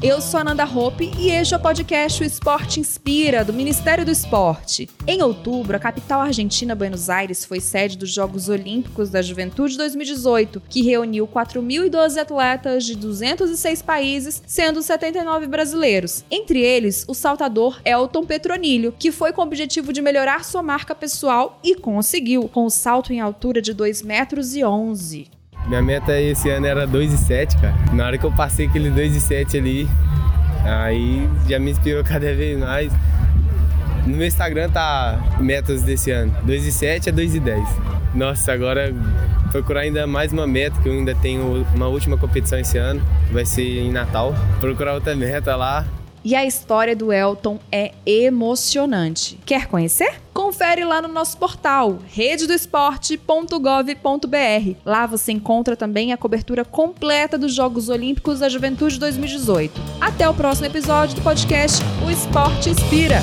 Eu sou Ananda Hope e este é o podcast O Esporte Inspira, do Ministério do Esporte. Em outubro, a capital argentina Buenos Aires foi sede dos Jogos Olímpicos da Juventude 2018, que reuniu 4.012 atletas de 206 países, sendo 79 brasileiros. Entre eles, o saltador Elton Petronilho, que foi com o objetivo de melhorar sua marca pessoal e conseguiu, com o salto em altura de 2 metros e 11. Minha meta esse ano era 2,7, cara. Na hora que eu passei aquele 2,7 ali, aí já me inspirou cada vez mais. No meu Instagram tá metas desse ano, 2,7 a 2,10. Nossa, agora procurar ainda mais uma meta, que eu ainda tenho uma última competição esse ano, vai ser em Natal. Procurar outra meta lá, e a história do Elton é emocionante. Quer conhecer? Confere lá no nosso portal rededoesporte.gov.br. Lá você encontra também a cobertura completa dos Jogos Olímpicos da Juventude 2018. Até o próximo episódio do podcast O Esporte Inspira.